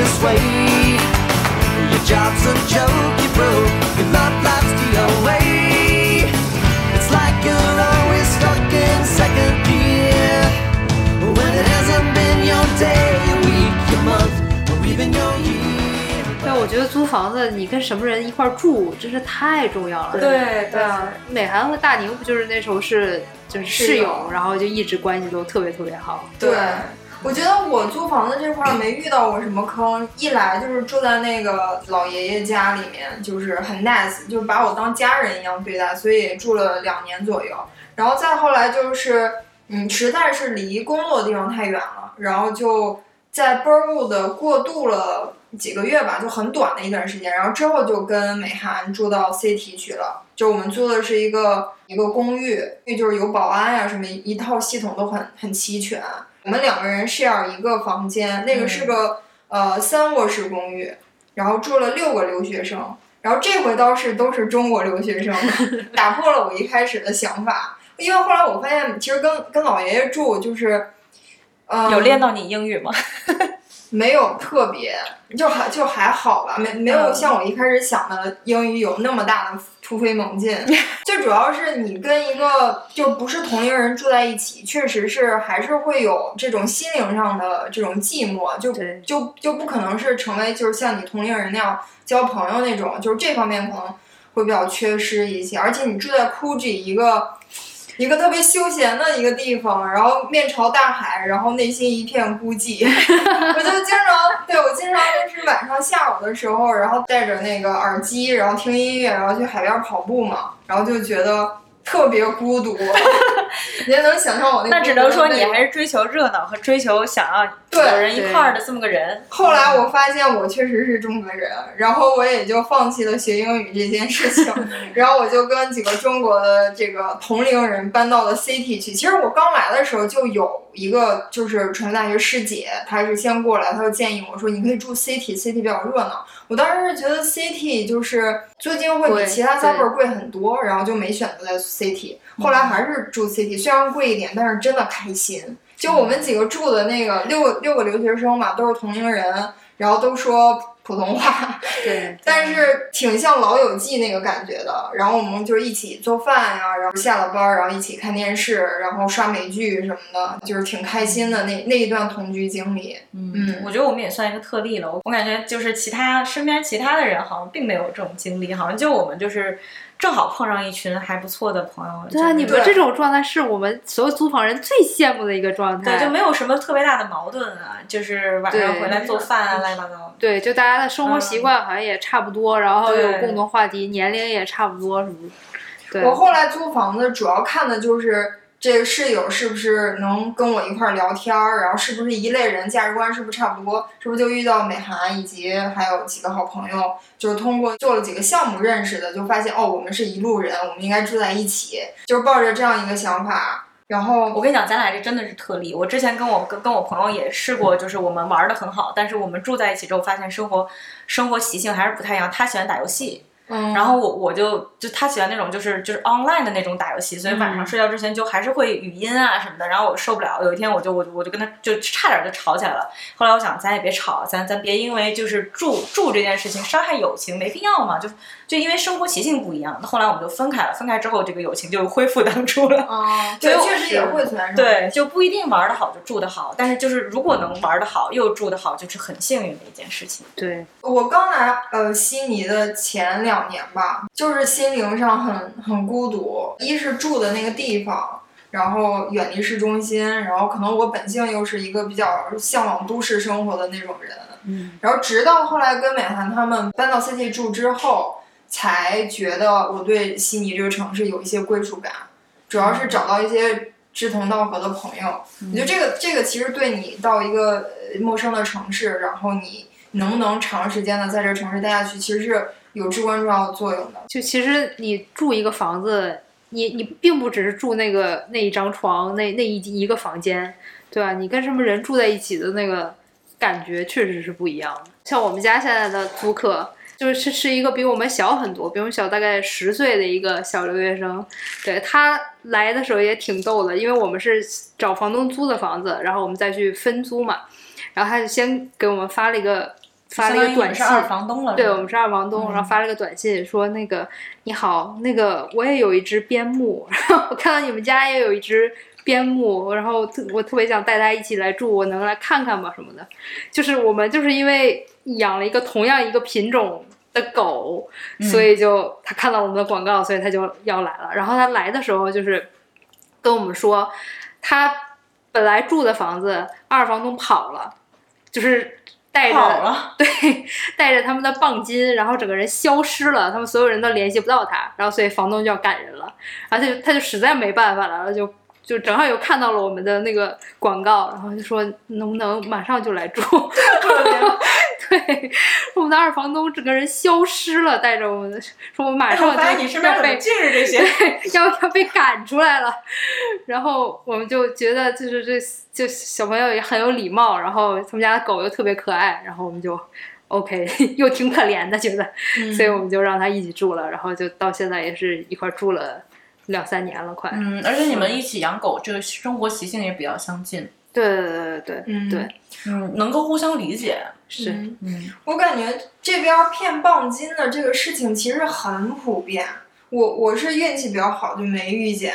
this way. Your job's a joke, you broke. Your love life's the away. It's like you're always stuck in second gear. When it hasn't been your day, your week, your month, or even your year. 对，我觉得租房子，你跟什么人一块住，真是太重要了。对对啊，美涵和大宁不就是那时候是就是室友，室友然后就一直关系都特别特别好。对，我觉得我租房子这块儿没遇到过什么坑，一来就是住在那个老爷爷家里面，就是很 nice，就是把我当家人一样对待，所以住了两年左右。然后再后来就是，嗯，实在是离工作的地方太远了，然后就在 Burwood 过渡了几个月吧，就很短的一段时间。然后之后就跟美涵住到 CT 去了，就我们租的是一个一个公寓，那就是有保安呀、什么一套系统都很很齐全。我们两个人 share 一个房间，那个是个、呃三卧室公寓，然后住了六个留学生，然后这回倒是都是中国留学生，打破了我一开始的想法。因为后来我发现，其实跟跟老爷爷住就是，呃，有练到你英语吗？没有特别，就还就还好吧，没没有嗯像我一开始想的英语有那么大的突飞猛进。最主要是你跟一个就不是同龄人住在一起，确实是还是会有这种心灵上的这种寂寞，就就就不可能是成为就是像你同龄人那样交朋友那种，就是这方面可能会比较缺失一些。而且你住在 Coogee 一个。一个特别休闲的一个地方，然后面朝大海，然后内心一片孤寂。我就经常，对我经常就是晚上下午的时候，然后戴着那个耳机，然后听音乐，然后去海边跑步嘛，然后就觉得特别孤独。你也能想象我那那只能说你还是追求热闹和追求想要对有人一块儿的这么个人。后来我发现我确实是这么个人，然后我也就放弃了学英语这件事情，然后我就跟几个中国的这个同龄人搬到了 City 去。其实我刚来的时候就有一个就是传媒大学师姐，她是先过来，她就建议我说你可以住 City，City 比较热闹。我当时是觉得 City 就是租金会比其他对 suburb 贵很多，然后就没选择在 City。后来还是住 City，虽然贵一点，但是真的开心。就我们几个住的那个六六个留学生嘛，都是同龄人，然后都说普通话，对，但是挺像《老友记》那个感觉的。然后我们就是一起做饭呀，然后下了班儿，然后一起看电视，然后刷美剧什么的，就是挺开心的那那一段同居经历。嗯我觉得我们也算一个特例了。我我感觉就是其他身边其他的人好像并没有这种经历，好像就我们就是正好碰上一群还不错的朋友。对啊，你们这种状态是我们所有租房人最羡慕的一个状态。对就没有什么特别大的矛盾啊，就是晚上回来做饭啊，乱七八糟。对，就大家的生活习惯好像也差不多，然后有共同话题，年龄也差不多，什么的。对，我后来租房子主要看的就是这个室友是不是能跟我一块儿聊天儿，然后是不是一类人，价值观是不是差不多，是不是就遇到美涵以及还有几个好朋友，就是通过做了几个项目认识的，就发现哦，我们是一路人，我们应该住在一起，就是抱着这样一个想法，然后我跟你讲，咱俩这真的是特例。我之前跟我跟跟我朋友也试过，就是我们玩儿的很好，但是我们住在一起之后，发现生活生活习性还是不太一样。他喜欢打游戏，嗯，然后我我就就他喜欢那种就是就是 online 的那种打游戏，所以晚上嗯睡觉之前就还是会语音啊什么的，然后我受不了，有一天我就我就我就跟他就差点就吵起来了。后来我想咱也别吵，咱咱别因为就是住住这件事情伤害友情，没必要嘛，就就因为生活习性不一样。后来我们就分开了，分开之后这个友情就恢复当初了。哦，以我确实也会存在这种对，就不一定玩得好就住得好，但是就是如果能玩得好又住得好，就是很幸运的一件事情。对，我刚来呃悉尼的前两年吧，就是心灵上很很孤独，一是住的那个地方，然后远离市中心，然后可能我本性又是一个比较向往都市生活的那种人，嗯，然后直到后来跟美涵他们搬到 CT 住之后，才觉得我对悉尼这个城市有一些归属感，主要是找到一些志同道合的朋友。我觉得这个这个其实对你到一个陌生的城市，然后你能不能长时间的在这城市待下去，其实是有至关重要的作用的。就其实你住一个房子，你你并不只是住那个那一张床，那那一一个房间，对吧？你跟什么人住在一起的那个感觉确实是不一样的。像我们家现在的租客。就是是是一个比我们小很多，比我们小大概十岁的一个小留学生，对他来的时候也挺逗的，因为我们是找房东租的房子，然后我们再去分租嘛，然后他就先给我们发了一个发了一个短信，二房东了，对，我们是二房东，嗯然后发了个短信说那个你好，那个我也有一只边牧，然后我看到你们家也有一只边牧，然后特我特别想带它一起来住，我能来看看吗？什么的。就是我们就是因为养了一个同样一个品种的狗，嗯。所以就他看到我们的广告，所以他就要来了。然后他来的时候就是跟我们说，他本来住的房子二房东跑了，就是带着 对，带着他们的棒金，然后整个人消失了，他们所有人都联系不到他，然后所以房东就要赶人了，而且他就他就实在没办法了，然后就就正好又看到了我们的那个广告，然后就说能不能马上就来住，对，我们的二房东整个人消失了，带着我们说我们马哎上就你身边要被怎么尽是这些？要要被赶出来了，然后我们就觉得就是这就小朋友也很有礼貌，然后他们家的狗又特别可爱，然后我们就 OK 又挺可怜的觉得，嗯所以我们就让他一起住了，然后就到现在也是一块住了两三年了，快。嗯，而且你们一起养狗，这个生活习性也比较相近，对对对对对、嗯对，嗯，能够互相理解，是、嗯嗯，我感觉这边骗棒金的这个事情其实很普遍。我我是运气比较好，就没遇见。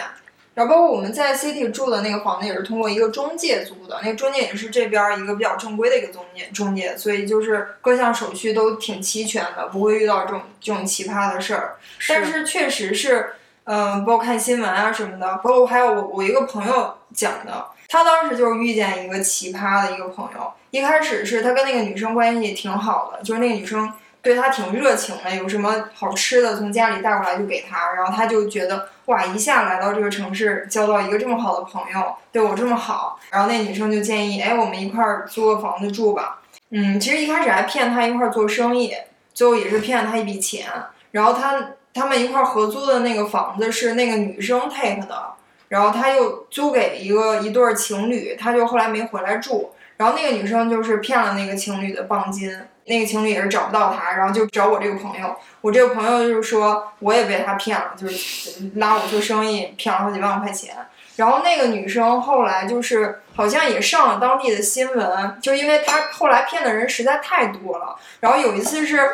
然后包括我们在 City 住的那个房子，也是通过一个中介租的，那个中介也是这边一个比较正规的一个中介中介，所以就是各项手续都挺齐全的，不会遇到这种这种奇葩的事儿。但是确实是，嗯、包括看新闻啊什么的，包括还有我我一个朋友讲的，他当时就是遇见一个奇葩的一个朋友，一开始是他跟那个女生关系挺好的，就是那个女生对他挺热情的，有什么好吃的从家里带过来就给他，然后他就觉得哇，一下来到这个城市交到一个这么好的朋友，对我这么好，然后那女生就建议，哎，我们一块儿租个房子住吧。嗯，其实一开始还骗他一块儿做生意，最后也是骗了他一笔钱。然后他他们一块儿合租的那个房子是那个女生 take 的，然后他又租给一个一对情侣，他就后来没回来住。然后那个女生就是骗了那个情侣的棒金，那个情侣也是找不到他，然后就找我这个朋友。我这个朋友就是说我也被他骗了，就是拉我做生意骗了好几万块钱。然后那个女生后来就是好像也上了当地的新闻，就因为她后来骗的人实在太多了。然后有一次是，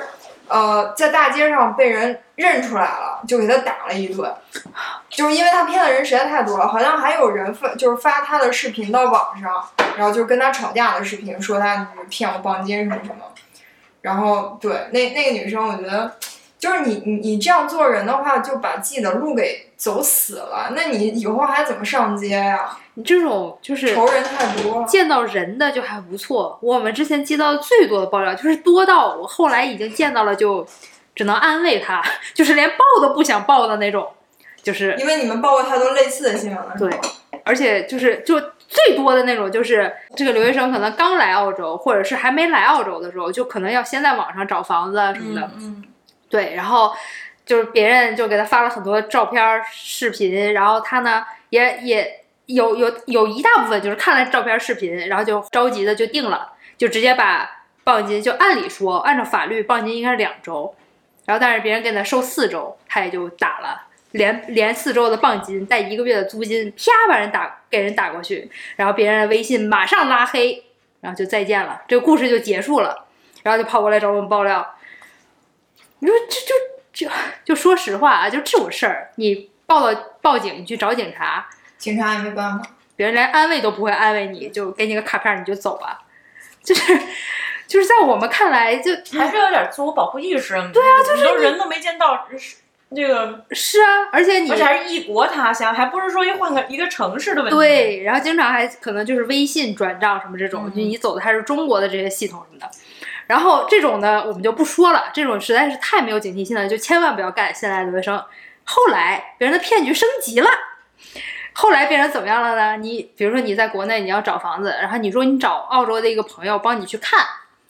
呃，在大街上被人认出来了，就给他打了一顿，就是因为他骗的人实在太多了，好像还有人发就是发他的视频到网上，然后就跟他吵架的视频，说他骗我磅金什么什么。然后对那那个女生，我觉得就是你你你这样做人的话，就把自己的路给走死了，那你以后还怎么上街呀、你这种就是仇人太多了。见到人的就还不错。我们之前接到最多的爆料就是多到我后来已经见到了就只能安慰他，就是连报都不想报的那种，就是因为你们报过太多类似的新闻了，对，而且就是就最多的那种，就是这个留学生可能刚来澳洲，或者是还没来澳洲的时候，就可能要先在网上找房子啊什么的，嗯对，然后就是别人就给他发了很多照片、视频，然后他呢也也有有有一大部分就是看了照片、视频，然后就着急的就定了，就直接把磅金，就按理说按照法律磅金应该是两周，然后但是别人给他收四周，他也就打了。连连四周的磅金带一个月的租金，啪把人打给人打过去，然后别人的微信马上拉黑，然后就再见了，这个故事就结束了，然后就跑过来找我们爆料，你说这就就就说实话啊，就这种事儿，你报了报警，你去找警察，警察也没办法。别人连安慰都不会安慰你，就给你个卡片儿你就走吧，就是就是在我们看来就还是有点自我保护意识。对啊，就是都人都没见到，是这个，是啊，而且你而且还是异国他乡，还不是说一换个一个城市的问题。，对，然后经常还可能就是微信转账什么这种，嗯就你走的还是中国的这些系统什么的。然后这种呢，我们就不说了，这种实在是太没有警惕性了，就千万不要干。现在的留学生，后来别人的骗局升级了，后来变成怎么样了呢？你比如说你在国内你要找房子，然后你说你找澳洲的一个朋友帮你去看，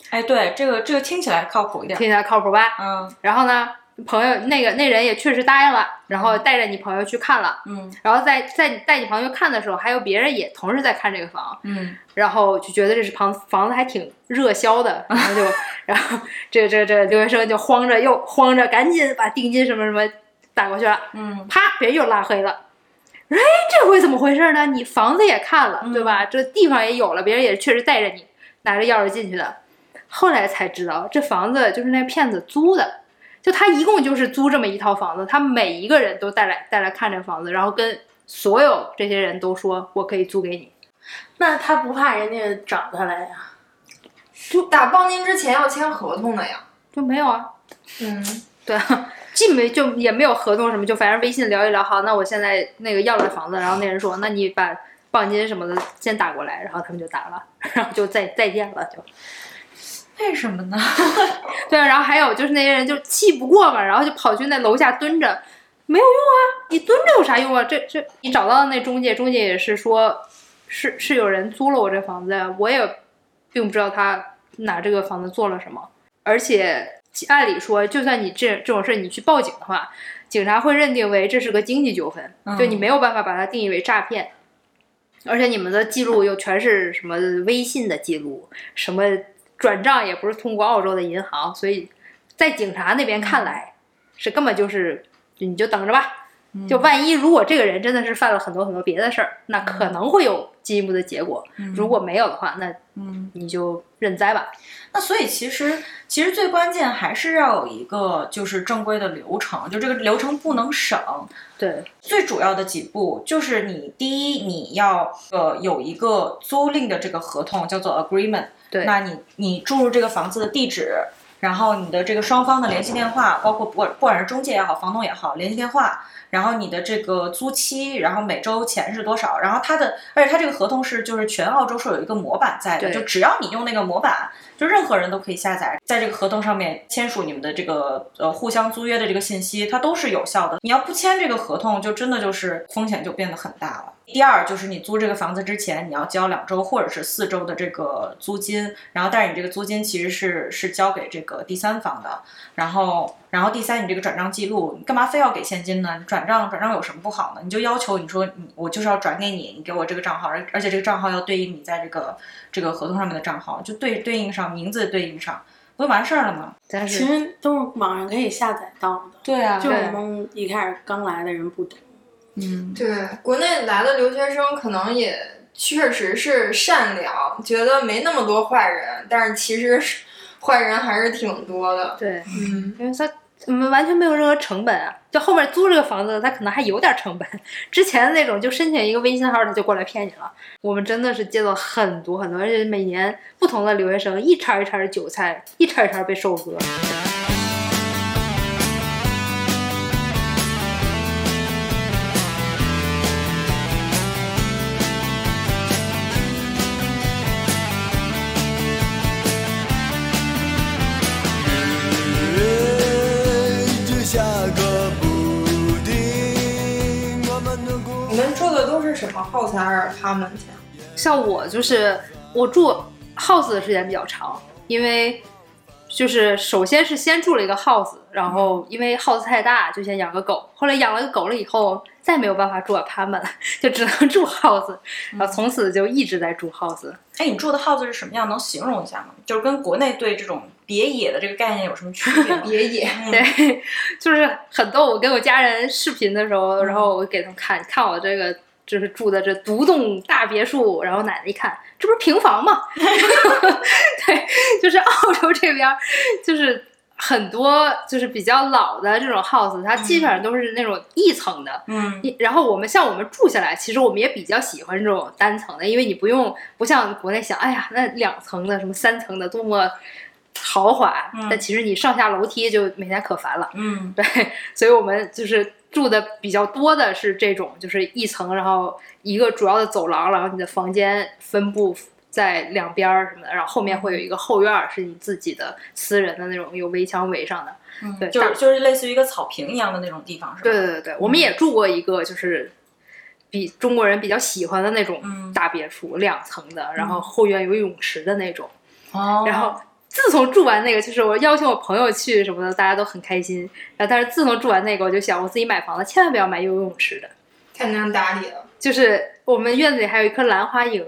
哎，对，这个这个听起来靠谱一点。听起来靠谱吧？嗯然后呢，朋友那个那人也确实答应了，然后带着你朋友去看了，嗯。然后在在带你朋友看的时候，还有别人也同时在看这个房，嗯，然后就觉得这是房房子还挺热销的，然后就 然后这这这留学生就慌着又慌着，赶紧把定金什么什么打过去了，嗯，啪，别人又拉黑了。哎，这回怎么回事呢？你房子也看了，对吧？这地方也有了，别人也确实带着你拿着钥匙进去的。后来才知道这房子就是那骗子租的，就他一共就是租这么一套房子，他每一个人都带来带来看这房子，然后跟所有这些人都说我可以租给你。那他不怕人家找他来呀？就打报金之前要签合同的呀。就没有啊，嗯，对啊，既没就也没有合同什么，就反正微信聊一聊，好，那我现在那个要了房子，然后那人说，那你把报金什么的先打过来，然后他们就打了，然后就再再见了，就为什么呢？对啊，然后还有就是那些人就气不过嘛，然后就跑去那楼下蹲着，没有用啊，你蹲着有啥用啊？这这你找到的那中介，中介也是说，是是有人租了我这房子呀，我也并不知道他拿这个房子做了什么，而且按理说，就算你这这种事你去报警的话，警察会认定为这是个经济纠纷，就你没有办法把它定义为诈骗。而且你们的记录又全是什么微信的记录，什么转账也不是通过澳洲的银行，所以在警察那边看来，是根本就是你就等着吧。就万一如果这个人真的是犯了很多很多别的事儿，那可能会有进一步的结果。如果没有的话，那嗯，你就认栽吧。那所以其实其实最关键还是要有一个就是正规的流程，就这个流程不能省。对，最主要的几步就是你第一你要呃有一个租赁的这个合同叫做 agreement，对那你你注入这个房子的地址，然后你的这个双方的联系电话，包括不管不管是中介也好，房东也好，联系电话，然后你的这个租期，然后每周钱是多少，然后它的而且它这个合同是就是全澳洲是有一个模板在的，就只要你用那个模板，就任何人都可以下载，在这个合同上面签署你们的这个呃互相租约的这个信息，它都是有效的。你要不签这个合同，就真的就是风险就变得很大了。第二就是你租这个房子之前，你要交两周或者是四周的这个租金，然后但是你这个租金其实是是交给这个第三方的，然后然后第三你这个转账记录，你干嘛非要给现金呢？你转账转账有什么不好呢？你就要求你说你我就是要转给你，你给我这个账号，而而且这个账号要对应你在这个这个合同上面的账号，就对对应上名字对应上，不就完事儿了吗？其但是实都是网上可以下载到的，对啊就对我们一开始刚来的人不懂。嗯，对，国内来的留学生可能也确实是善良，觉得没那么多坏人，但是其实是坏人还是挺多的。对，嗯，因为他我们完全没有任何成本啊。就后面租这个房子，他可能还有点成本。之前那种就申请一个微信号，他就过来骗你了。我们真的是接到很多很多，而且每年不同的留学生一茬一茬的韭菜，一茬一茬被收割。什么 house 还是 apartment 呀？像我就是我住 house 的时间比较长，因为就是首先是先住了一个 house，然后因为 house 太大，就先养个狗。后来养了个狗了以后，再没有办法住 apartment 了，就只能住 house，然后从此就一直在住 house。哎，你住的 house 是什么样？能形容一下吗？就是跟国内对这种别野的这个概念有什么区别？别野，对，就是很逗。我跟我家人视频的时候，然后我给他们看看我这个。就是住的这独栋大别墅，然后奶奶一看，这不是平房吗？对，就是澳洲这边，就是很多就是比较老的这种 house，它基本上都是那种一层的。嗯然后我们像我们住下来，其实我们也比较喜欢这种单层的，因为你不用不像国内想，哎呀，那两层的什么三层的多么豪华，嗯但其实你上下楼梯就每天可烦了。嗯对，所以我们就是住的比较多的是这种，就是一层，然后一个主要的走廊，然后你的房间分布在两边儿什么的，然后后面会有一个后院儿，是你自己的私人的那种有围墙围上的。嗯，对就是就是类似于一个草坪一样的那种地方，是吧？对对对对，我们也住过一个，就是比中国人比较喜欢的那种嗯大别墅，两层的，然后后院有泳池的那种。哦，然后自从住完那个，就是我邀请我朋友去什么的，大家都很开心。然后但是自从住完那个，我就想我自己买房子千万不要买有游泳池的。太难打理了。就是我们院子里还有一棵兰花楹，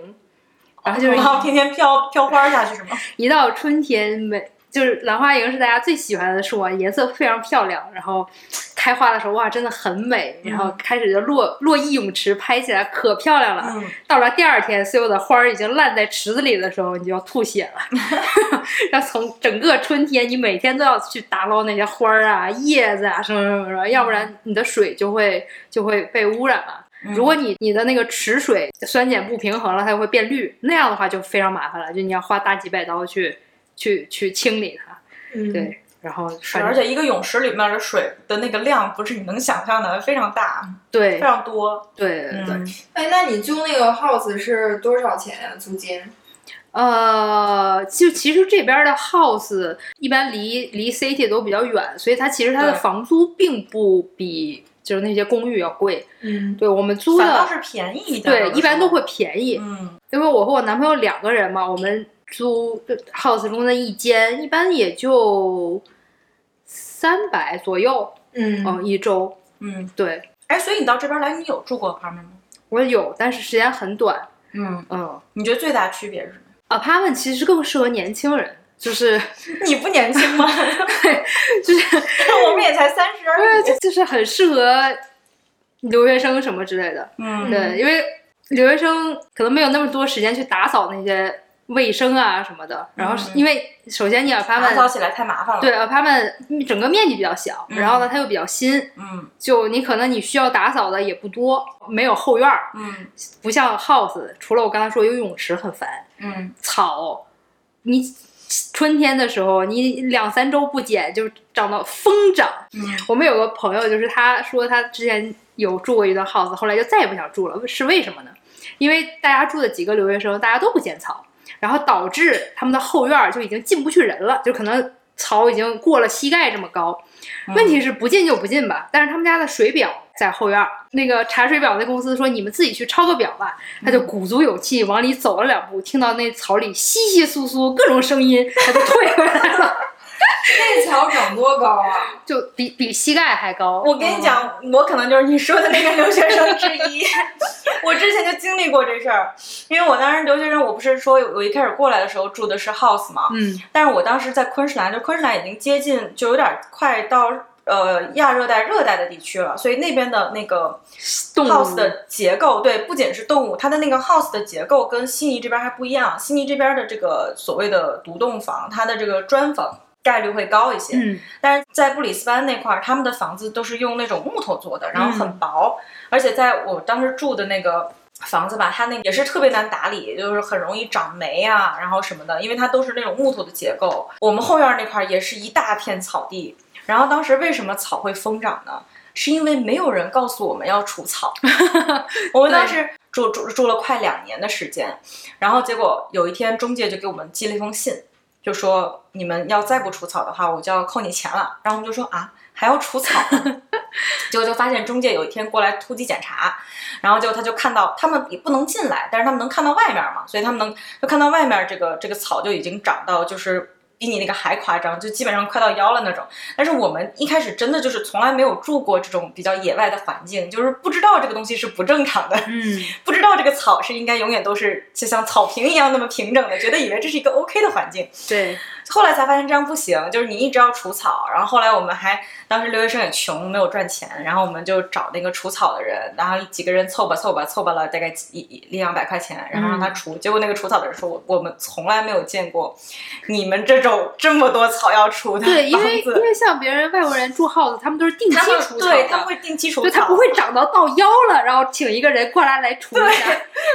然后就是然后天天飘飘花下去是吗？一到春天，每就是兰花楹是大家最喜欢的树啊，颜色非常漂亮，然后开花的时候哇，真的很美，然后开始就落落一泳池，拍起来可漂亮了。嗯，到了第二天，所有的花儿已经烂在池子里的时候，你就要吐血了。要从整个春天，你每天都要去打捞那些花儿啊、叶子啊什么什么什么，要不然你的水就会就会被污染了。如果你你的那个池水酸碱不平衡了，它就会变绿，那样的话就非常麻烦了，就你要花大几百刀去去去清理它。嗯，对，然后是，而且一个泳池里面的水的那个量不是你能想象的，非常大，对非常多。对对对。嗯，哎，那你租那个 house 是多少钱呀、租金？呃，就其实这边的 house 一般离离 city 都比较远，所以它其实它的房租并不比就是那些公寓要贵。嗯，对我们租的，反倒是便宜一点。对，一般都会。便宜。嗯，因为我和我男朋友两个人嘛，我们租 house 中的一间，一般也就三百左右，嗯嗯，一周。嗯，对哎，所以你到这边来，你有住过 apartment 吗？我有，但是时间很短。嗯，嗯你觉得最大区别是什么？，apartment 其实更适合年轻人，就是 你不年轻吗？对就是 我们也才三十而对，就就是很适合留学生什么之类的。嗯，对，因为留学生可能没有那么多时间去打扫那些卫生啊什么的。然后因为首先你打扫起来太麻烦了。对，apartment 整个面积比较小，嗯然后呢它又比较新，嗯就你可能你需要打扫的也不多，没有后院儿，嗯不像 house，除了我刚才说游泳池很烦，嗯草，你春天的时候你两三周不剪就长到疯长。嗯我们有个朋友，就是他说他之前有住过一段 house，后来就再也不想住了，是为什么呢？因为大家住的几个留学生，大家都不剪草，然后导致他们的后院儿就已经进不去人了，就可能草已经过了膝盖这么高。问题是不进就不进吧，但是他们家的水表在后院儿，那个查水表的公司说你们自己去抄个表吧，他就鼓足勇气往里走了两步，听到那草里窸窸窣窣各种声音，他就退回来了，那桥长多高啊？就比比膝盖还高。我跟你讲，我可能就是你说的那个留学生之一。我之前就经历过这事儿，因为我当时留学生，我不是说我一开始过来的时候住的是 house 嘛，嗯但是我当时在昆士兰，就昆士兰已经接近，就有点快到呃亚热带、热带的地区了，所以那边的那个 house 的结构，对，不仅是动物，它的那个 house 的结构跟悉尼这边还不一样。悉尼这边的这个所谓的独栋房，它的这个砖房概率会高一些，嗯但是在布里斯班那块儿，他们的房子都是用那种木头做的，然后嗯很薄，而且在我当时住的那个房子吧，它那个也是特别难打理，就是很容易长霉啊，然后什么的，因为它都是那种木头的结构。我们后院那块儿也是一大片草地，然后当时为什么草会疯长呢？是因为没有人告诉我们要除草。我们当时住住住了快两年的时间，然后结果有一天中介就给我们寄了一封信，就说你们要再不除草的话，我就要扣你钱了。然后我们就说啊，还要除草？结果就发现中介有一天过来突击检查，然后就他就看到他们也不能进来，但是他们能看到外面嘛，所以他们能就看到外面这个这个草就已经长到就是。比你那个还夸张，就基本上快到腰了那种。但是我们一开始真的就是从来没有住过这种比较野外的环境，就是不知道这个东西是不正常的。嗯 不知道这个草是应该永远都是就像草坪一样那么平整的，觉得以为这是一个 OK 的环境。对，后来才发现这样不行，就是你一直要除草。然后后来我们还当时留学生也穷，没有赚钱，然后我们就找那个除草的人，然后几个人凑吧凑吧凑吧了大概一一两百块钱，然后让他除。结果那个除草的人说：“我我们从来没有见过你们这种这么多草要除的对，因为因。”为像别人外国人住 house，他们都是定期除草的，对他们会定期除草，就他不会长到到腰了，然后请一个人过来来除一下。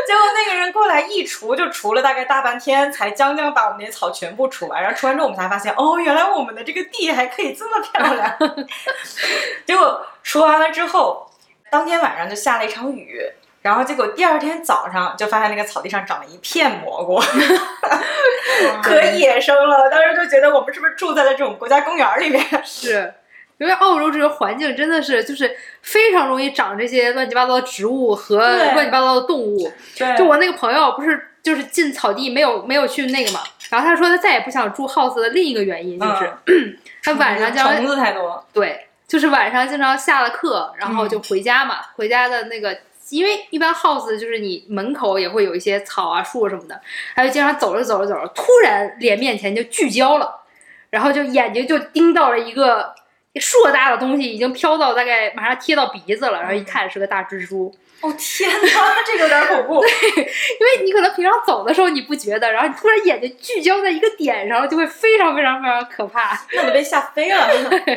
结果那个人过来一除就除了大概大半天，才将将把我们那些草全部除完。然后除完之后，我们才发现，哦，原来我们的这个地还可以这么漂亮。结果除完了之后，当天晚上就下了一场雨，然后结果第二天早上就发现那个草地上长了一片蘑菇，可野生了。当时就觉得我们是不是住在了这种国家公园里面？是。因为澳洲这个环境真的是，就是非常容易长这些乱七八糟的植物和乱七八糟的动物。对就我那个朋友不是就是进草地没有没有去那个嘛，然后他说他再也不想住 house 的另一个原因就是，他晚上经常虫子太多，对，就是晚上经常下了课，然后就回家嘛，回家的那个。因为一般 house 就是你门口也会有一些草啊、树什么的，他就经常走着走着走着，突然脸面前就聚焦了，然后就眼睛就盯到了一个硕大的东西，已经飘到大概马上贴到鼻子了，然后一看是个大蜘蛛。哦天哪，这个有点恐怖。对因为你可能平常走的时候你不觉得，然后你突然眼睛聚焦在一个点上，就会非常非常非常可怕。那你被吓飞了。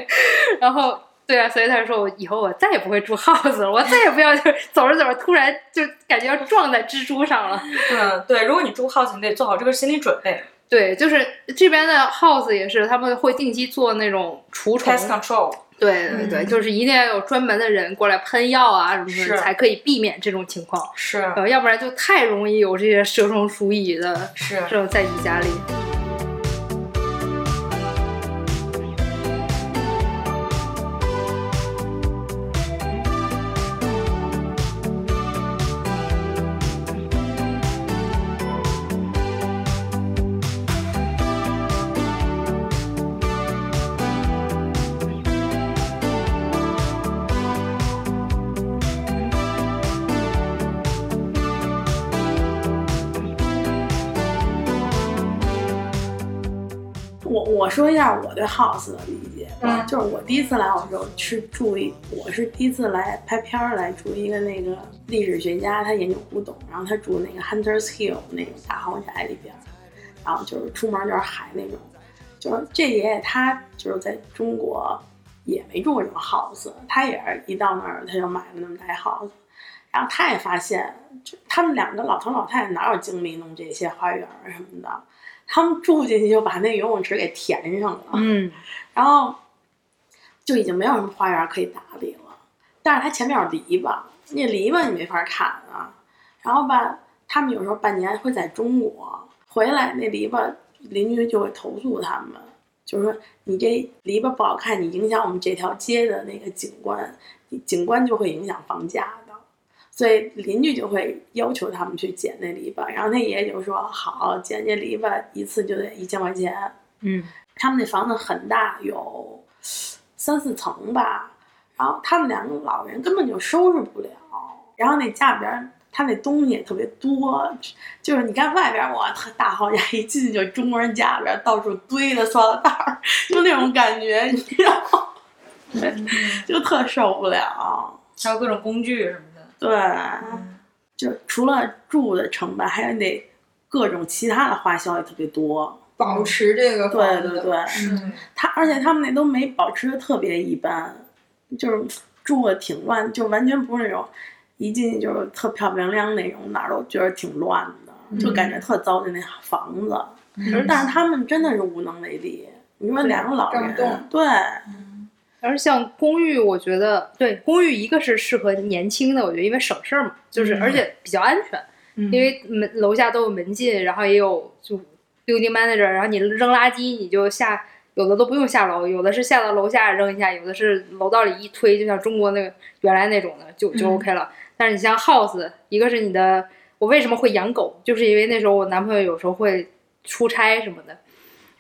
然后，对啊，所以他就说我以后我再也不会住 house 了，我再也不要就是走着走着突然就感觉要撞在蜘蛛上了。嗯，对，如果你住 house，你得做好这个心理准备。对，就是这边的 house 也是，他们会定期做那种除虫 Pest。control，对对对，就是一定要有专门的人过来喷药啊什么是的，才可以避免这种情况。是呃，要不然就太容易有这些蛇虫鼠蚁的是这种在你家里。说一下我对 house 的理解吧，嗯。就是我第一次来澳洲是住一，我是第一次来拍片儿来住一个那个历史学家，他研究古董，然后他住那个 Hunters Hill 那种大豪宅里边儿，然后就是出门就是海那种，就是这爷爷他就是在中国也没住过什么 house，他也是一到那儿他就买了那么大 house，然后他也发现，就他们两个老头老太太哪有精力弄这些花园儿什么的，他们住进去就把那游泳池给填上了，嗯，然后就已经没有什么花园可以打理了。但是它前面有篱笆，那篱笆你没法砍啊。然后吧，他们有时候半年会在中国回来，那篱笆邻居就会投诉他们，就是说你这篱笆不好看，你影响我们这条街的那个景观，景观就会影响房价。所以邻居就会要求他们去剪那篱笆，然后他爷爷就说好，剪这篱笆一次就得一千块钱。嗯，他们那房子很大，有三四层吧。然后他们两个老人根本就收拾不了，然后那家里边儿他那东西也特别多，就是你看外边儿哇，特大豪宅，一进去就中国人家里边儿到处堆的塑料袋儿，就那种感觉，你知道吗？就特受不了。还有各种工具什么的。对，就除了住的成本，还有你得各种其他的花销也特别多。保持这个对对对，嗯他而且他们那都没保持的特别一般，就是住的挺乱，就完全不是那种一进去就是特漂漂亮亮那种，哪儿都觉得挺乱的，就感觉特糟践那房子。嗯但是他们真的是无能为力。你说两个老人对，而像公寓，我觉得对公寓一个是适合年轻的，我觉得因为省事儿嘛，就是、嗯而且比较安全，因为门楼下都有门禁，然后也有就 building manager，然后你扔垃圾你就下，有的都不用下楼，有的是下到楼下扔一下，有的是楼道里一推，就像中国那个原来那种的就就嗯 OK 了。但是你像 house，一个是你的，我为什么会养狗，就是因为那时候我男朋友有时候会出差什么的。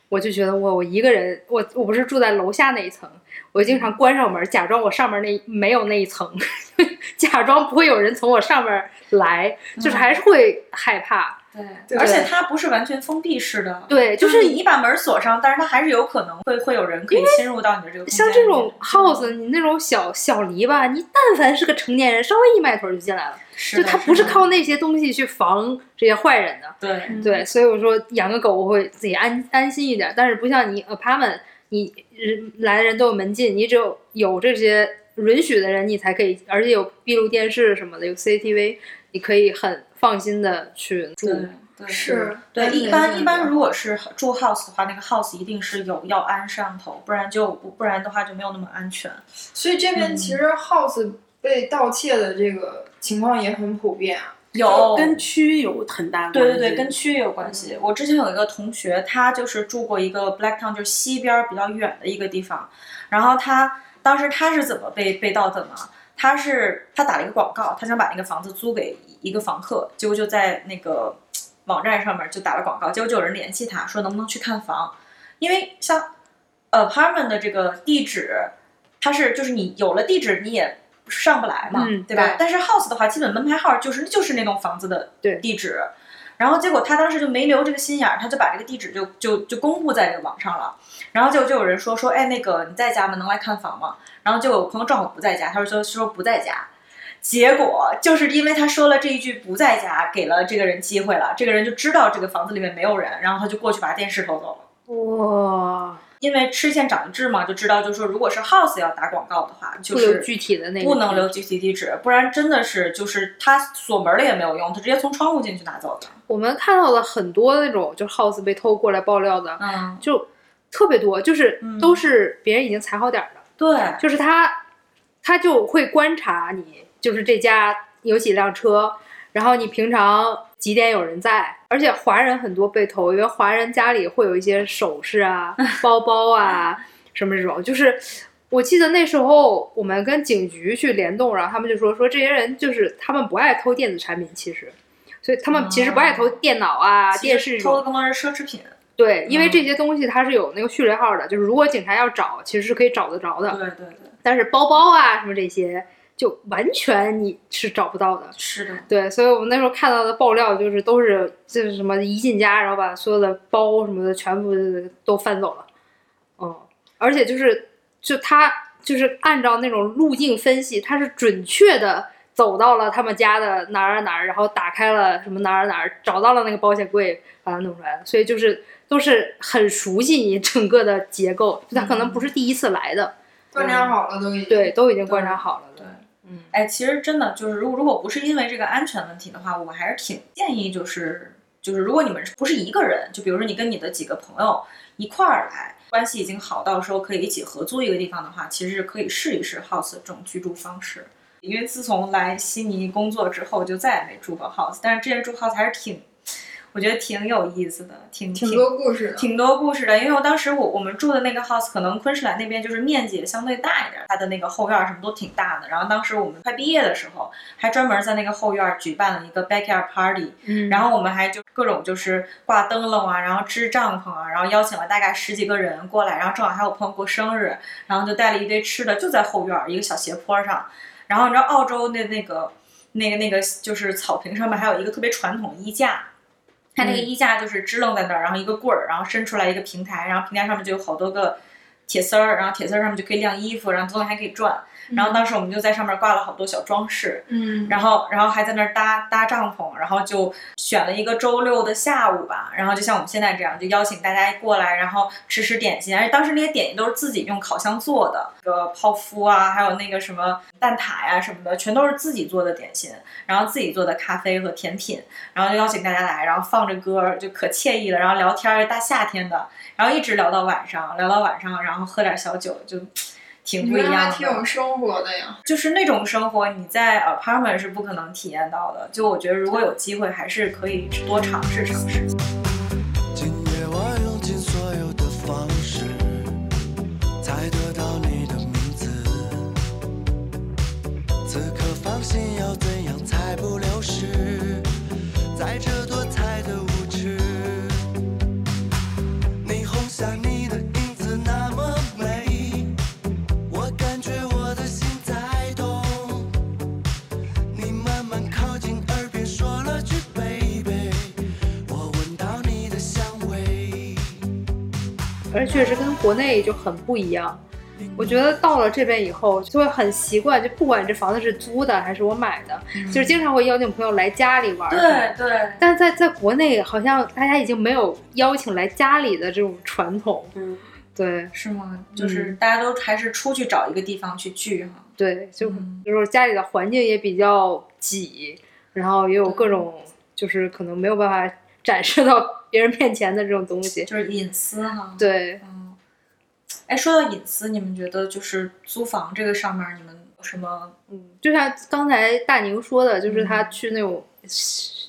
我就觉得我我一个人，我我不是住在楼下那一层，我经常关上门，假装我上面那没有那一层，假装不会有人从我上面来，就是还是会害怕。对，对而且它不是完全封闭式的，对，就就是是你你把门锁上，但是它还是有可能会会有人可以侵入到你的这个空间像这种 house，你那种小小篱笆，你但凡是个成年人，稍微一迈腿就进来了，是就它不是靠那些东西去防这些坏人的。对对，所以我说养个狗我会自己安安心一点，但是不像你 apartment，你人来的人都有门禁，你只有有这些允许的人，你才可以，而且有闭路电视什么的，有 CCTV，你可以很放心的去住。是对，一般一般如果是住 house 的话，那个 house 一定是有要安摄像头，不然就不不然的话就没有那么安全。所以这边其实 house 被盗窃的这个情况也很普遍啊。有跟区有很大关系。对对对，跟区也有关系。我之前有一个同学，他就是住过一个 Blacktown，就是西边儿比较远的一个地方。然后他当时他是怎么被被盗的呢？他是他打了一个广告，他想把那个房子租给一个房客，结果就在那个网站上面就打了广告，结果就有人联系他说能不能去看房，因为像 apartment 的这个地址，它是就是你有了地址你也上不来嘛，嗯对吧？对但是 house 的话，基本门牌号就是就是那栋房子的对地址。然后结果他当时就没留这个心眼儿，他就把这个地址就就就公布在这个网上了。然后就就有人说说，哎，那个你在家吗？能来看房吗？然后结果我朋友正好不在家，他说说说不在家。结果就是因为他说了这一句不在家，给了这个人机会了，这个人就知道这个房子里面没有人，然后他就过去把电视偷走了。哇，因为吃一堑长一智嘛，就知道就是说，如果是 house 要打广告的话，就是具体的那个，不能留具体地址，不然真的是就是他锁门了也没有用，他直接从窗户进去拿走的。我们看到了很多那种就是 house 被偷过来爆料的，嗯，就特别多，就是嗯都是别人已经踩好点儿的，对，就是他他就会观察你，就是这家有几辆车，然后你平常几点有人在，而且华人很多被偷，因为华人家里会有一些首饰啊、包包啊什么这种，就是。我记得那时候我们跟警局去联动，然后他们就说说这些人就是他们不爱偷电子产品，其实，所以他们其实不爱偷电脑啊、电视偷的更多是奢侈品。对，因为嗯这些东西它是有那个序列号的，就是如果警察要找，其实是可以找得着的。对对对，但是包包啊什么这些，就完全你是找不到的。是的，对，所以我们那时候看到的爆料就是都是就是什么一进家，然后把所有的包什么的全部都翻走了。嗯，而且就是就他就是按照那种路径分析，他是准确的走到了他们家的哪儿哪儿，然后打开了什么哪儿哪儿，找到了那个保险柜，把它弄出来了。所以就是都是很熟悉你整个的结构，就他可能不是第一次来的，观察好了都已经。对，都已经观察好了对的。嗯，哎，其实真的就是，如果如果不是因为这个安全问题的话，我还是挺建议就是就是，如果你们不是一个人，就比如说你跟你的几个朋友一块儿来，关系已经好到时候可以一起合租一个地方的话，其实是可以试一试 house 这种居住方式。因为自从来悉尼工作之后，就再也没住过 house，但是之前住 house 还是挺，我觉得挺有意思的，挺挺多故事的。挺多故事的，因为我当时我我们住的那个 house 可能昆士兰那边就是面积也相对大一点，它的那个后院什么都挺大的。然后当时我们快毕业的时候，还专门在那个后院举办了一个 backyard party，嗯然后我们还就各种就是挂灯笼啊，然后支帐篷啊，然后邀请了大概十几个人过来，然后正好还有朋友过生日，然后就带了一堆吃的，就在后院儿一个小斜坡上。然后你知道澳洲那那个那个那个就是草坪上面还有一个特别传统的衣架，它那个嗯衣架就是支棱在那儿，然后一个棍儿，然后伸出来一个平台，然后平台上面就有好多个铁丝儿，然后铁丝儿上面就可以晾衣服，然后东西还可以转。然后当时我们就在上面挂了好多小装饰，嗯，然后然后还在那儿搭搭帐篷，然后就选了一个周六的下午吧，然后就像我们现在这样，就邀请大家过来，然后吃吃点心，而且当时那些点心都是自己用烤箱做的，那个泡芙啊，还有那个什么蛋挞呀、什么的，全都是自己做的点心，然后自己做的咖啡和甜品，然后就邀请大家来，然后放着歌，就可惬意了，然后聊天儿，大夏天的，然后一直聊到晚上，聊到晚上，然后喝点小酒，就挺不一样的。还挺有生活的呀。就是那种生活，你在 apartment 是不可能体验到的。就我觉得，如果有机会，还是可以多尝试尝试。而且确实跟国内就很不一样。我觉得到了这边以后，就会很习惯，就不管这房子是租的还是我买的，就是经常会邀请朋友来家里玩。对。对，但在在国内，好像大家已经没有邀请来家里的这种传统。嗯，对是吗？就是大家都还是出去找一个地方去聚哈。对，就嗯就是家里的环境也比较挤，然后也有各种就是可能没有办法展示到别人面前的这种东西。就是隐私哈。，对，嗯。哎，说到隐私，你们觉得就是租房这个上面，你们有什么？嗯，就像刚才大宁说的，就是他嗯去那种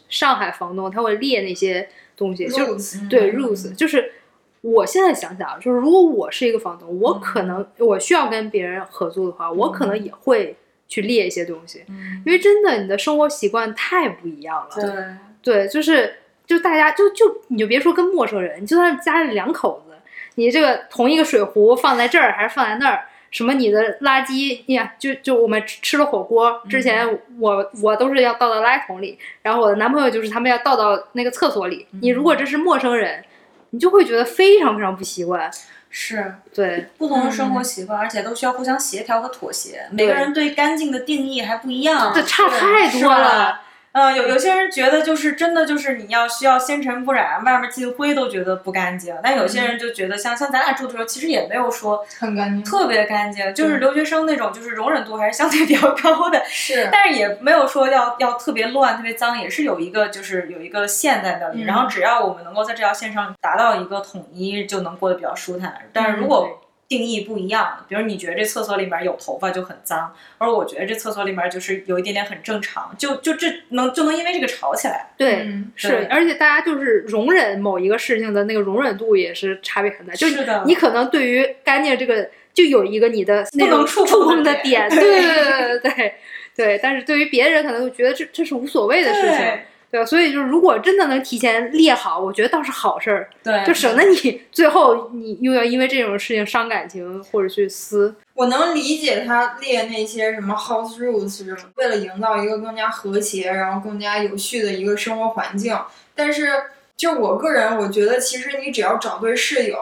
上海房东，他会列那些东西，就对嗯 rules，就是我现在想想，就是如果我是一个房东，我可能我需要跟别人合租的话，我可能也会去列一些东西，嗯，因为真的你的生活习惯太不一样了。对，对，就是就大家就就你就别说跟陌生人，你就算家里两口子，你这个同一个水壶放在这儿还是放在那儿，什么你的垃圾呀，就就我们吃吃了火锅之前，我我都是要倒到垃圾桶里，然后我的男朋友就是他们要倒到那个厕所里。你如果这是陌生人，你就会觉得非常非常不习惯。是对，不同的生活习惯，而且都需要互相协调和妥协。每个人对干净的定义还不一样，这差太多了吧。呃，有有些人觉得就是真的就是你要需要纤尘不染，外面进灰都觉得不干净。但有些人就觉得像像咱俩住的时候，其实也没有说很干净。特别干净，就是留学生那种就是容忍度还是相对比较高的。是，但是也没有说要要特别乱、特别脏，也是有一个就是有一个线在那里。嗯然后只要我们能够在这条线上达到一个统一，就能过得比较舒坦。但是如嗯果定义不一样，比如你觉得这厕所里面有头发就很脏，而我觉得这厕所里面就是有一点点很正常，就就这能就能因为这个吵起来。对，嗯是，而且大家就是容忍某一个事情的那个容忍度也是差别很大。就是的你可能对于干净这个就有一个你的那种能触触碰的碰的点点，对对对对对对对。但是对于别人可能就觉得这这是无所谓的事情，对？所以就是如果真的能提前列好，我觉得倒是好事儿，对，就省得你 最后你又要因为这种事情伤感情或者去撕。我能理解他列那些什么 house rules 什么，为了营造一个更加和谐，然后更加有序的一个生活环境。但是，就我个人，我觉得其实你只要找对室友，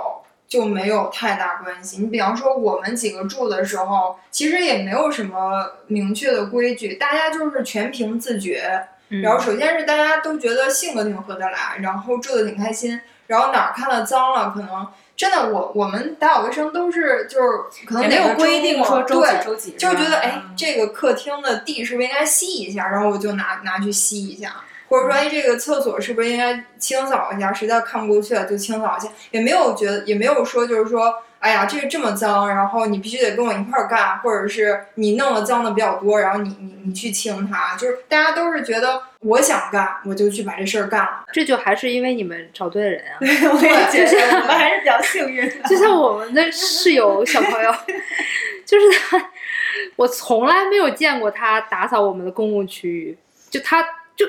就没有太大关系。你比方说我们几个住的时候，其实也没有什么明确的规矩，大家就是全凭自觉。嗯然后首先是大家都觉得性格挺合得来，然后住的挺开心，然后哪儿看到脏了，可能真的我我们打扫卫生都是就是可能没有规定说周对几周几，就是觉得吧哎，这个客厅的地是不是应该吸一下？然后我就拿拿去吸一下，或者说哎，这个厕所是不是应该清扫一下？实在看不过去了就清扫一下，也没有觉得也没有说就是说，哎呀，这个这么脏，然后你必须得跟我一块儿干，或者是你弄的脏的比较多，然后你你你去清它，就是大家都是觉得我想干，我就去把这事儿干了。这就还是因为你们找对了人啊。我也觉得我们还是比较幸运的。就像我们的室友小朋友，就是他，我从来没有见过他打扫我们的公共区域。就他，就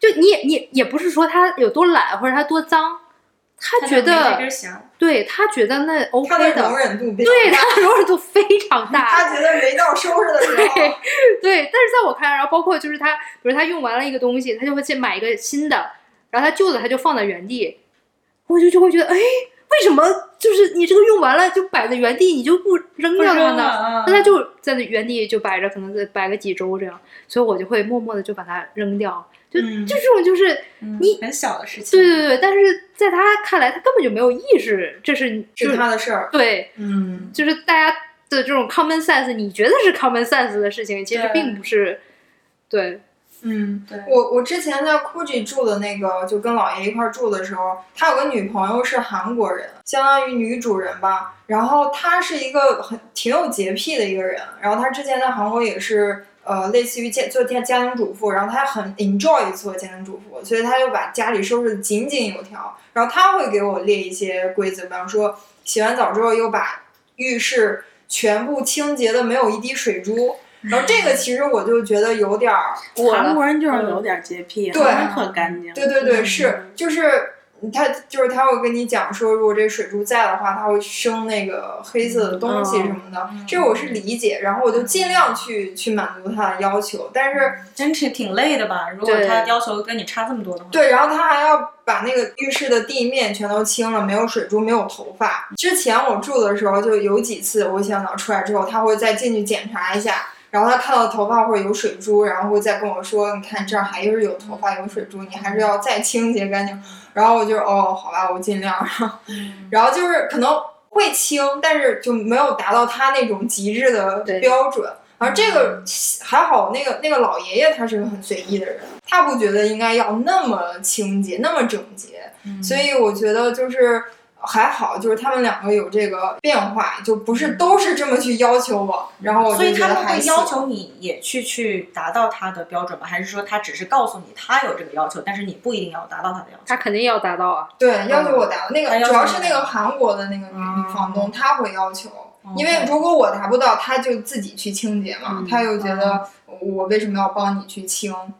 就你也你也不是说他有多懒或者他多脏，他觉得对他觉得那他的 OK 容的，对他容忍度非常大。他觉得没到收拾的时候，对，但是在我看来，然后包括就是他，比如他用完了一个东西，他就会去买一个新的，然后他旧的他就放在原地，我就就会觉得，哎，为什么就是你这个用完了就摆在原地，你就不扔掉呢？啊那它就在那原地就摆着，可能再摆个几周这样，所以我就会默默的就把它扔掉。就、嗯就这种就是，嗯你很小的事情，对对对，但是在他看来，他根本就没有意识，这是就是是他的事儿。对，嗯，就是大家的这种 common sense，你觉得是 common sense 的事情，其实并不是。对，嗯，对我我之前在 Gucci 住的那个，就跟姥爷一块儿住的时候，他有个女朋友是韩国人，相当于女主人吧。然后他是一个很挺有洁癖的一个人，然后他之前在韩国也是呃类似于家做家家庭主妇，然后她很 enjoy 做家庭主妇，所以她就把家里收拾的井井有条。然后她会给我列一些规则，比方说洗完澡之后又把浴室全部清洁的没有一滴水珠。然后这个其实我就觉得有点儿韩国人就是有点洁癖，对特干净。对对对，嗯是就是他就是他会跟你讲说，如果这水珠在的话，他会生那个黑色的东西什么的，这我是理解，然后我就尽量去去满足他的要求，但是真是挺累的吧？如果他要求跟你差这么多的话，对，然后他还要把那个浴室的地面全都清了，没有水珠，没有头发。之前我住的时候就有几次，我洗完澡出来之后，他会再进去检查一下。然后他看到头发或者有水珠，然后会再跟我说：“你看这儿还是有头发有水珠，你还是要再清洁干净。”然后我就哦，好吧，我尽量。然后就是可能会清，但是就没有达到他那种极致的标准。而这个还好，那个那个老爷爷他是个很随意的人，他不觉得应该要那么清洁、那么整洁，嗯所以我觉得就是还好，就是他们两个有这个变化，就不是都是这么去要求我，然后我所以他。们会要求你也去去达到他的标准吗？还是说他只是告诉你他有这个要求，但是你不一定要达到他的要求？他肯定要达到啊。对要求我达到那个，主要是那个韩国的那个女女房东，她会要求。因为如果我达不到，他就自己去清洁嘛，嗯他又觉得我为什么要帮你去清？嗯，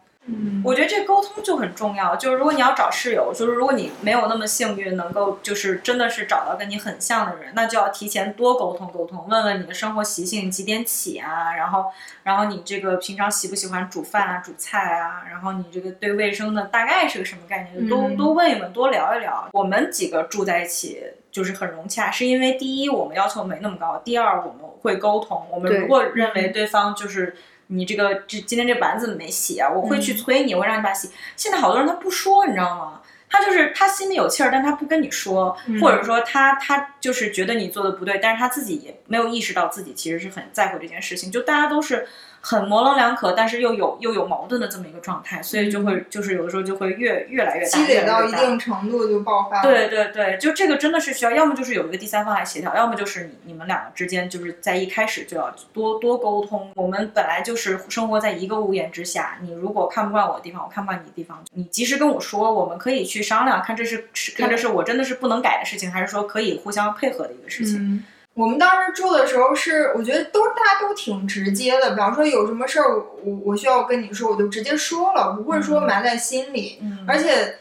我觉得这沟通就很重要，就是如果你要找室友，就是如果你没有那么幸运能够就是真的是找到跟你很像的人，那就要提前多沟通沟通，问问你的生活习性，几点起啊，然后然后你这个平常喜不喜欢煮饭啊、煮菜啊，然后你这个对卫生的大概是个什么概念，都嗯多问一问，多聊一聊。我们几个住在一起就是很融洽，是因为第一我们要求没那么高，第二我们会沟通，我们如果认为对方就是。你这个这今天这板子没洗啊，我会去催你，我会让你把它洗。现在好多人他不说，你知道吗？他就是他心里有气儿，但他不跟你说，或者说他他就是觉得你做的不对，但是他自己也没有意识到自己其实是很在乎这件事情。就大家都是很模棱两可，但是又有又有矛盾的这么一个状态，所以就会就是有的时候就会越越来越大，积累到一定程度就爆发。对对对，就这个真的是需要，要么就是有一个第三方来协调，要么就是你你们两个之间就是在一开始就要多多沟通。我们本来就是生活在一个屋檐之下，你如果看不惯我的地方，我看不惯你的地方，你及时跟我说，我们可以去商量，看这是是看这是我真的是不能改的事情，还是说可以互相配合的一个事情。嗯，我们当时住的时候是，我觉得都大家都挺直接的。比方说有什么事儿，我我需要跟你说，我就直接说了，不会说埋在心里。嗯而且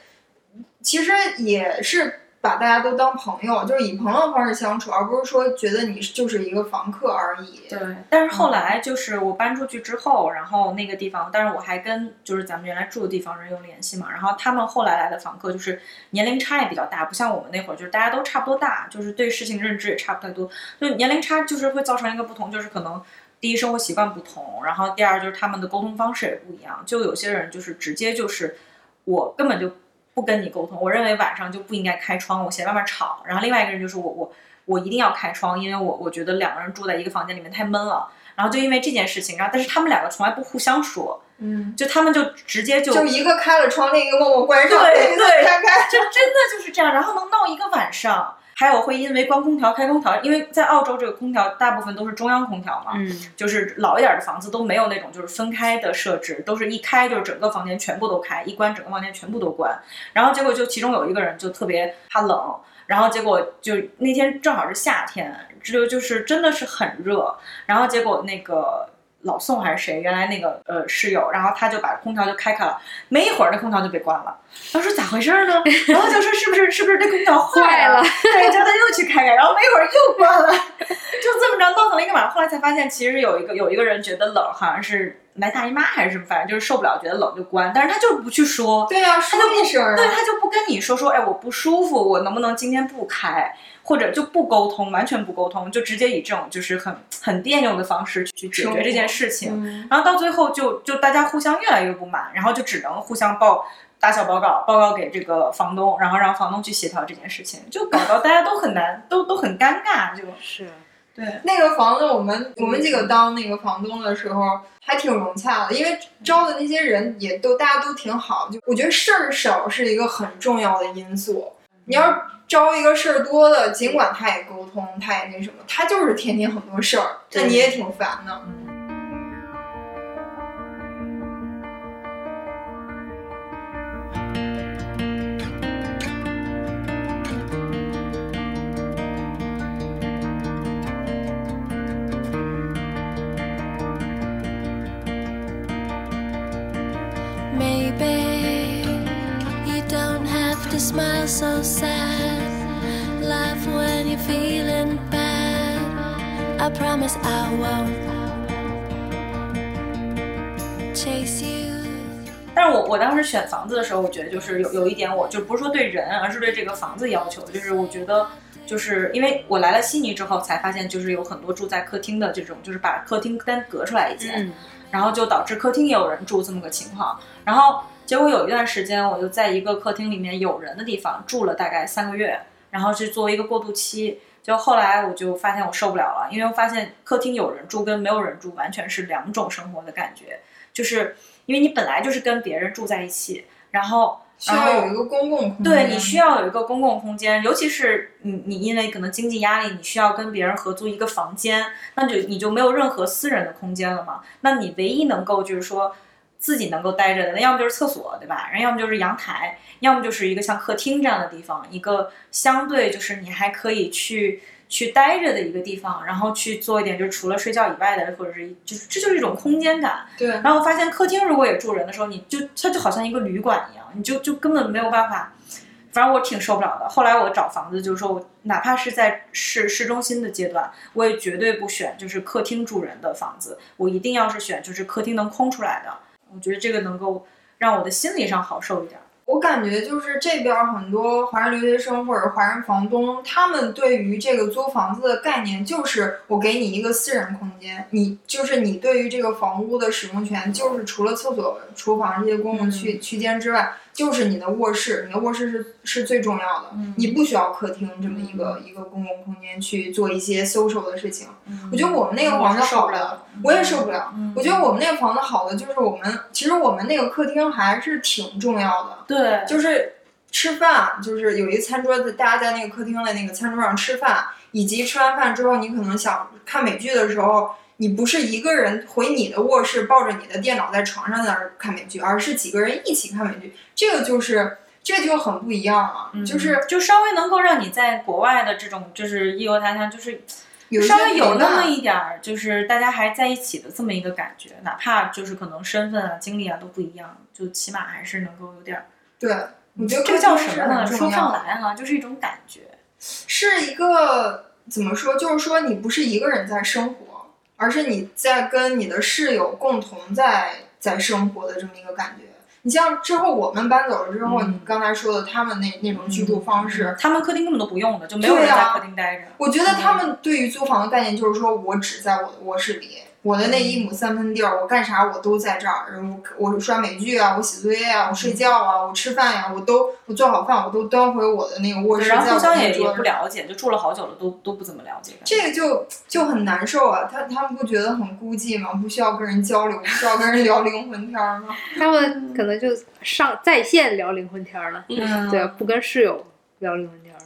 其实也是把大家都当朋友，就是以朋友的方式相处，而不是说觉得你就是一个房客而已。对，但是后来就是我搬出去之后，然后那个地方，但是我还跟就是咱们原来住的地方人有联系嘛，然后他们后来来的房客就是年龄差也比较大，不像我们那会儿就是大家都差不多大，就是对事情认知也差不太多，就年龄差就是会造成一个不同，就是可能。第一，生活习惯不同，然后第二就是他们的沟通方式也不一样。就有些人就是直接就是，我根本就不跟你沟通，我认为晚上就不应该开窗，我嫌外面吵。然后另外一个人就是我我我一定要开窗，因为我我觉得两个人住在一个房间里面太闷了。然后就因为这件事情，然后但是他们两个从来不互相说，嗯，就他们就直接就就一个开了窗，另一个默默关上，对对开开。就真的就是这样，然后能闹一个晚上。还有会因为关空调、开空调，因为在澳洲这个空调大部分都是中央空调嘛，嗯，就是老一点的房子都没有那种就是分开的设置，都是一开就是整个房间全部都开，一关整个房间全部都关。然后结果就其中有一个人就特别怕冷，然后结果就那天正好是夏天，就就是真的是很热，然后结果那个。老宋还是谁？原来那个呃室友，然后他就把空调就开开了，没一会儿那空调就被关了。他说咋回事儿呢？然后就说是不是是不是这空调坏了？对，叫他又去开开，然后没一会儿又关了，就这么着闹腾了一个晚上。后来才发现，其实有一个有一个人觉得冷，好像是来大姨妈还是什么，反正就是受不了，觉得冷就关，但是他就是不去说。对呀、说一声啊。对他就不跟你说说，哎，我不舒服，我能不能今天不开，或者就不沟通，完全不沟通，就直接以这种就是很很别扭的方式去解决这件事情。嗯然后到最后就就大家互相越来越不满，然后就只能互相报打小报告，报告给这个房东，然后让房东去协调这件事情，就搞到大家都很难，都都很尴尬，就是对。那个房子，我们我们几个当那个房东的时候还挺融洽的，因为招的那些人也都大家都挺好。就我觉得事儿少是一个很重要的因素。你要是招一个事儿多的，尽管他也沟通，他也那什么，他就是天天很多事儿，那你也挺烦的。Maybe you don't have to smile so sad. I promise I won't chase you. 但是我我当时选房子的时候，我觉得就是有有一点，我就不是说对人，而是对这个房子要求，就是我觉得。就是因为我来了悉尼之后，才发现就是有很多住在客厅的这种，就是把客厅单隔出来一间，嗯然后就导致客厅也有人住这么个情况。然后结果有一段时间，我就在一个客厅里面有人的地方住了大概三个月，然后是作为一个过渡期。就后来我就发现我受不了了，因为我发现客厅有人住跟没有人住完全是两种生活的感觉，就是因为你本来就是跟别人住在一起，然后需要有一个公共空间。对你需要有一个公共空间，尤其是你你因为可能经济压力，你需要跟别人合租一个房间，那就你就没有任何私人的空间了嘛。那你唯一能够就是说自己能够待着的，那要么就是厕所，对吧？然后要么就是阳台，要么就是一个像客厅这样的地方，一个相对就是你还可以去去待着的一个地方，然后去做一点就是除了睡觉以外的，或者是就是这就是一种空间感。对，然后我发现客厅如果也住人的时候，你就它就好像一个旅馆一样，你就就根本没有办法。反正我挺受不了的。后来我找房子，就是说我哪怕是在市市中心的阶段，我也绝对不选就是客厅住人的房子，我一定要是选就是客厅能空出来的。我觉得这个能够让我的心理上好受一点。我感觉就是这边儿很多华人留学生或者华人房东，他们对于这个租房子的概念就是我给你一个私人空间，你就是你对于这个房屋的使用权，就是除了厕所、厨房这些公共区区间之外，就是你的卧室，你的卧室是是最重要的，你不需要客厅这么一个一个公共空间去做一些 social 的事情。我觉得我们那个房子受好了，我也受不了。嗯我觉得我们那个房子好的就是我们，其实我们那个客厅还是挺重要的。对，就是吃饭，就是有一个餐桌子，大家在那个客厅的那个餐桌上吃饭，以及吃完饭之后，你可能想看美剧的时候，你不是一个人回你的卧室抱着你的电脑在床上在那儿看美剧，而是几个人一起看美剧，这个就是这个就很不一样了，嗯就是就稍微能够让你在国外的这种就是异国他乡，就是有稍微有那么一点儿，就是大家还在一起的这么一个感觉，哪怕就是可能身份啊、经历啊都不一样，就起码还是能够有点儿，对，我觉得这个叫什么呢？说不上来哈、就是一种感觉。是一个怎么说？就是说你不是一个人在生活，而是你在跟你的室友共同在在生活的这么一个感觉。你像之后我们搬走了之后，嗯你刚才说的他们那那种居住方式，他们客厅根本都不用的，就没有人在客厅待着。我觉得他们对于租房的概念就是说我只在我的卧室里。我的那一亩三分地儿，我干啥我都在这儿。然后我我刷美剧啊，我写作业啊，我睡觉啊，我吃饭呀、我都我做好饭，我都端回我的那个卧室，然后互相也也不了解，就住了好久了，都都不怎么了解。这个就就很难受啊！他他们不觉得很孤寂吗？不需要跟人交流，不需要跟人聊灵魂天儿吗？他们可能就上在线聊灵魂天儿了，嗯对，不跟室友聊灵魂天儿。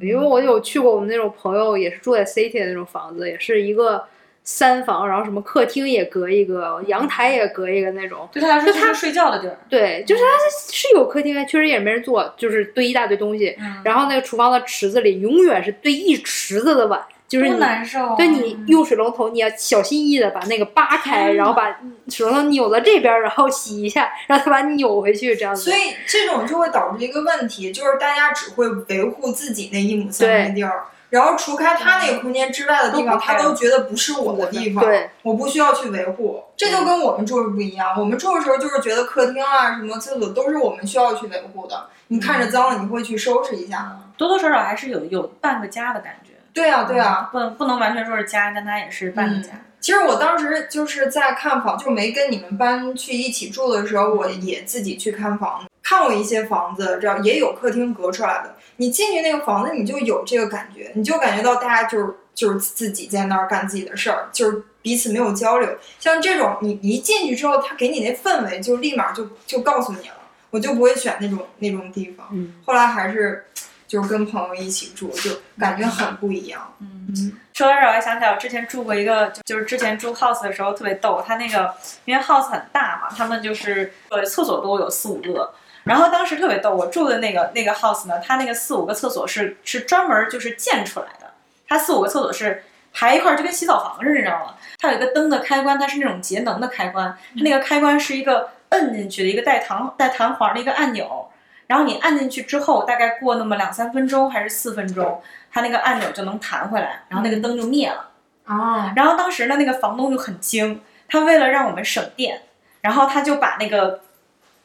因为我有去过我们那种朋友，也是住在 city 的那种房子，也是一个三房，然后什么客厅也隔一个，阳台也隔一个那种。对他来说就是睡觉的地儿。对，就是他是有客厅，确实也没人坐，就是堆一大堆东西。嗯然后那个厨房的池子里永远是堆一池子的碗，就是多你难受啊。对你用水龙头，你要小心翼翼的把那个扒开，然后把水龙头扭到这边，然后洗一下，然后再把你扭回去，这样子。所以这种就会导致一个问题，就是大家只会维护自己那一亩三分地儿，然后除开他那个空间之外的地方，他都觉得不是我的地方，对，我不需要去维护。这就跟我们住的不一样，我们住的时候就是觉得客厅啊、什么厕所都是我们需要去维护的。你看着脏了，你会去收拾一下吗？多多少少还是有有半个家的感觉。对啊，对啊。不能不能完全说是家，但它也是半个家。其实我当时就是在看房，就没跟你们搬去一起住的时候，我也自己去看房，看过一些房子，这样也有客厅隔出来的。你进去那个房子，你就有这个感觉，你就感觉到大家就是就是自己在那儿干自己的事儿，就是彼此没有交流。像这种，你一进去之后，他给你那氛围就立马就就告诉你了，我就不会选那种那种地方。嗯后来还是就是跟朋友一起住，就感觉很不一样。嗯，说到这儿，我还想起来，我之前住过一个，就就是之前住 house 的时候特别逗，他那个因为 house 很大嘛，他们就是呃厕所都有四五个。然后当时特别逗，我住的那个那个 house 呢，它那个四五个厕所是是专门就是建出来的，它四五个厕所是排一块儿，就跟洗澡房似的，你知道吗？它有一个灯的开关，它是那种节能的开关，它那个开关是一个摁进去的一个带弹带弹簧的一个按钮，然后你按进去之后，大概过那么两三分钟还是四分钟，它那个按钮就能弹回来，然后那个灯就灭了。啊，然后当时呢，那个房东就很精，他为了让我们省电，然后他就把那个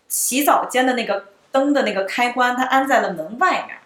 洗澡间的那个灯的那个开关，它安在了门外面，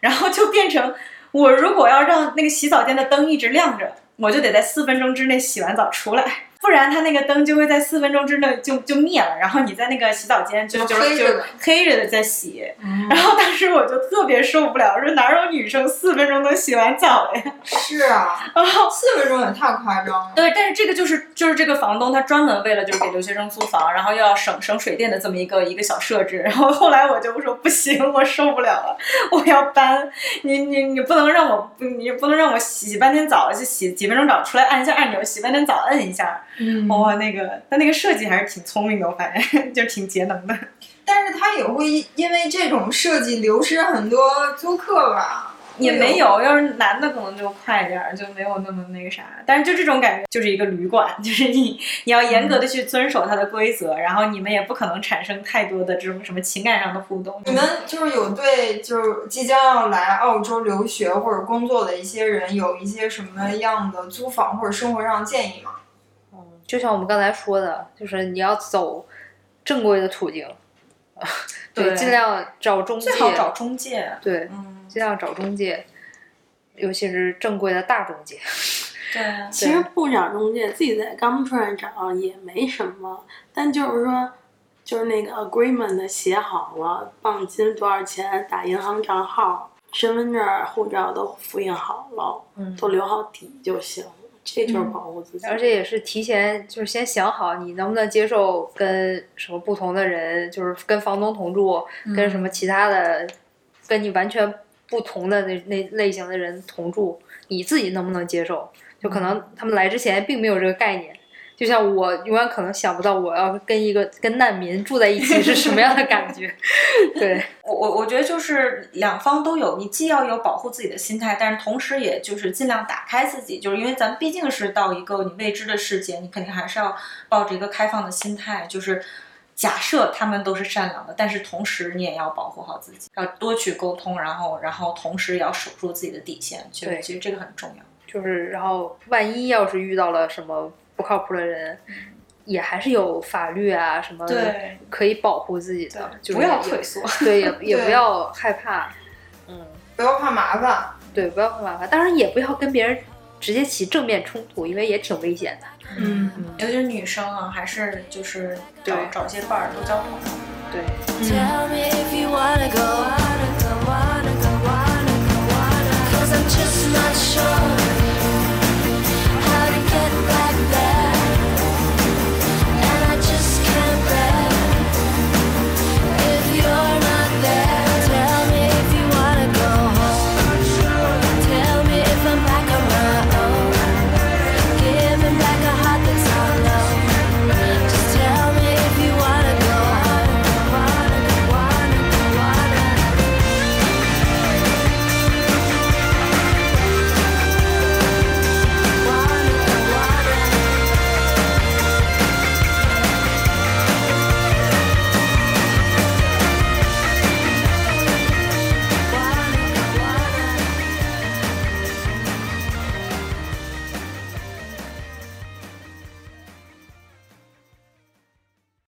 然后就变成我如果要让那个洗澡间的灯一直亮着，我就得在四分钟之内洗完澡出来。不然它那个灯就会在四分钟之内就就灭了，然后你在那个洗澡间就就就就黑着的在洗，然后当时我就特别受不了，我说哪有女生四分钟能洗完澡的呀？是啊，然后四分钟也太夸张了。对，但是这个就是就是这个房东他专门为了就是给留学生租房，然后又要省省水电的这么一个一个小设置。然后后来我就说不行，我受不了了，我要搬。你你你不能让我你不能让我洗半天澡，就洗几分钟澡出来按一下按钮，洗半天澡摁一下。嗯哇、那个他那个设计还是挺聪明的，我发现 就挺节能的。但是他也会因因为这种设计流失很多租客吧？也没有，要是男的可能就快一点儿，就没有那么那个啥。但是就这种感觉，就是一个旅馆，就是你你要严格的去遵守它的规则，然后你们也不可能产生太多的这种什么情感上的互动。你们就是有对就是即将要来澳洲留学或者工作的一些人有一些什么样的租房或者生活上的建议吗？就像我们刚才说的，就是你要走正规的途径，对，对尽量找中介最，好找中介。对，嗯，尽量找中介，尤其是正规的大中介。对啊，其实不找中介，自己在 Gumtree 找也没什么，但就是说，就是那个 agreement 写好了，绑金多少钱，打银行账号，身份证、护照都复印好了，嗯都留好底就行，这就是保护自己。而且也是提前就是先想好你能不能接受跟什么不同的人，就是跟房东同住，跟什么其他的跟你完全不同的那那类型的人同住，你自己能不能接受？就可能他们来之前并没有这个概念。就像我永远可能想不到我要跟一个跟难民住在一起是什么样的感觉，对，我我我觉得就是两方都有，你既要有保护自己的心态，但是同时也就是尽量打开自己，就是因为咱们毕竟是到一个你未知的世界，你肯定还是要抱着一个开放的心态，就是。假设他们都是善良的，但是同时你也要保护好自己，要多去沟通，然后然后同时也要守住自己的底线。对其实这个很重要。就是然后万一要是遇到了什么不靠谱的人，也还是有法律啊什么对可以保护自己的，就是不要退缩。对，也 也不要害怕，嗯，不要怕麻烦。对，不要怕麻烦，当然也不要跟别人直接起正面冲突，因为也挺危险的。嗯，尤其是女生啊，还是就是找对找一些伴儿，多交朋友。对，Tell